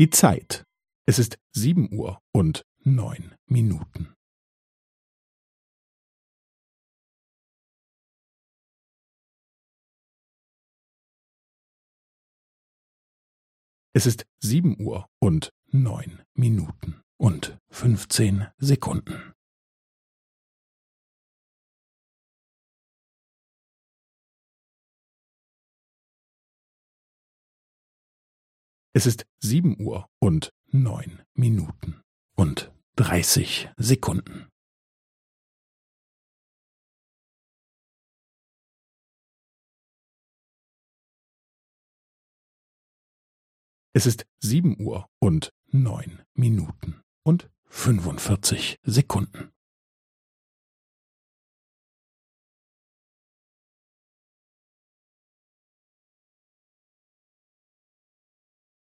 Die Zeit. Es ist sieben Uhr und neun Minuten. Es ist sieben Uhr und neun Minuten und fünfzehn Sekunden. Es ist sieben Uhr und neun Minuten und dreißig Sekunden. Es ist sieben Uhr und neun Minuten und fünfundvierzig Sekunden.